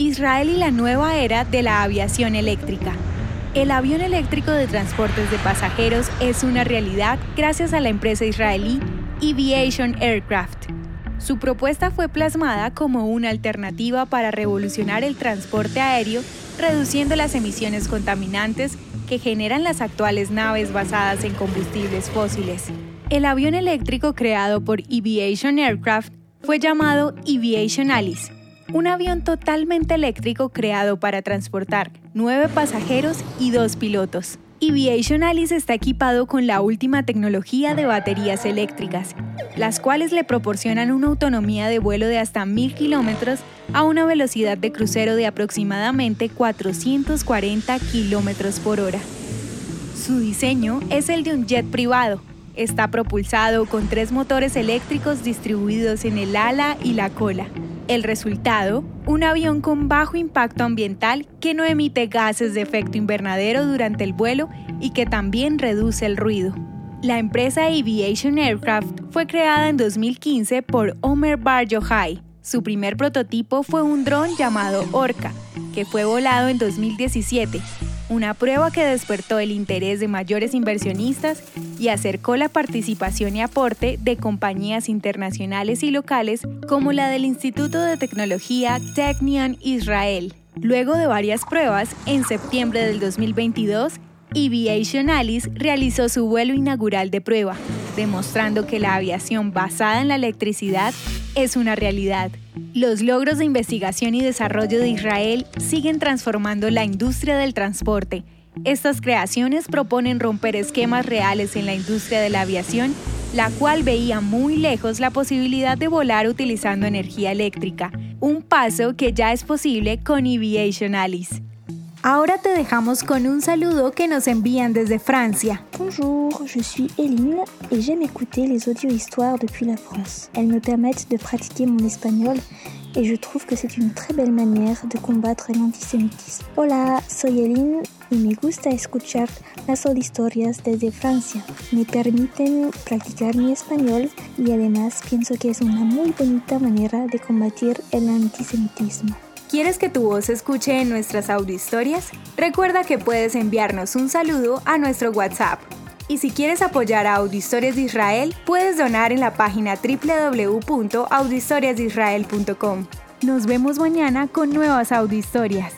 Israel y la nueva era de la aviación eléctrica. El avión eléctrico de transportes de pasajeros es una realidad gracias a la empresa israelí Aviation Aircraft. Su propuesta fue plasmada como una alternativa para revolucionar el transporte aéreo, reduciendo las emisiones contaminantes que generan las actuales naves basadas en combustibles fósiles. El avión eléctrico creado por Aviation Aircraft fue llamado Aviation Alice un avión totalmente eléctrico creado para transportar nueve pasajeros y dos pilotos. Aviation Alice está equipado con la última tecnología de baterías eléctricas, las cuales le proporcionan una autonomía de vuelo de hasta 1000 kilómetros a una velocidad de crucero de aproximadamente 440 kilómetros por hora. Su diseño es el de un jet privado. Está propulsado con tres motores eléctricos distribuidos en el ala y la cola. El resultado, un avión con bajo impacto ambiental que no emite gases de efecto invernadero durante el vuelo y que también reduce el ruido. La empresa Aviation Aircraft fue creada en 2015 por Omer Bar Yochai. Su primer prototipo fue un dron llamado Orca, que fue volado en 2017 una prueba que despertó el interés de mayores inversionistas y acercó la participación y aporte de compañías internacionales y locales como la del Instituto de Tecnología Technion Israel. Luego de varias pruebas, en septiembre del 2022, Aviation Alice realizó su vuelo inaugural de prueba, demostrando que la aviación basada en la electricidad es una realidad. Los logros de investigación y desarrollo de Israel siguen transformando la industria del transporte. Estas creaciones proponen romper esquemas reales en la industria de la aviación, la cual veía muy lejos la posibilidad de volar utilizando energía eléctrica, un paso que ya es posible con Aviation Alice. Ahora te dejamos con un saludo que nos envían desde Francia. Bonjour, je suis Eline et j'aime écouter les audio-histoires depuis la France. Elles me permettent de pratiquer mon espagnol et je trouve que c'est une très belle manière de combattre l'antisémitisme. Hola, soy Eline y me gusta escuchar las historias desde Francia. Me permiten practicar mi español y además pienso que es una muy bonita manera de combatir el antisemitismo. ¿Quieres que tu voz se escuche en nuestras audiohistorias? Recuerda que puedes enviarnos un saludo a nuestro WhatsApp. Y si quieres apoyar a Audiohistorias de Israel, puedes donar en la página www.audiohistoriasdeisrael.com. Nos vemos mañana con nuevas audiohistorias.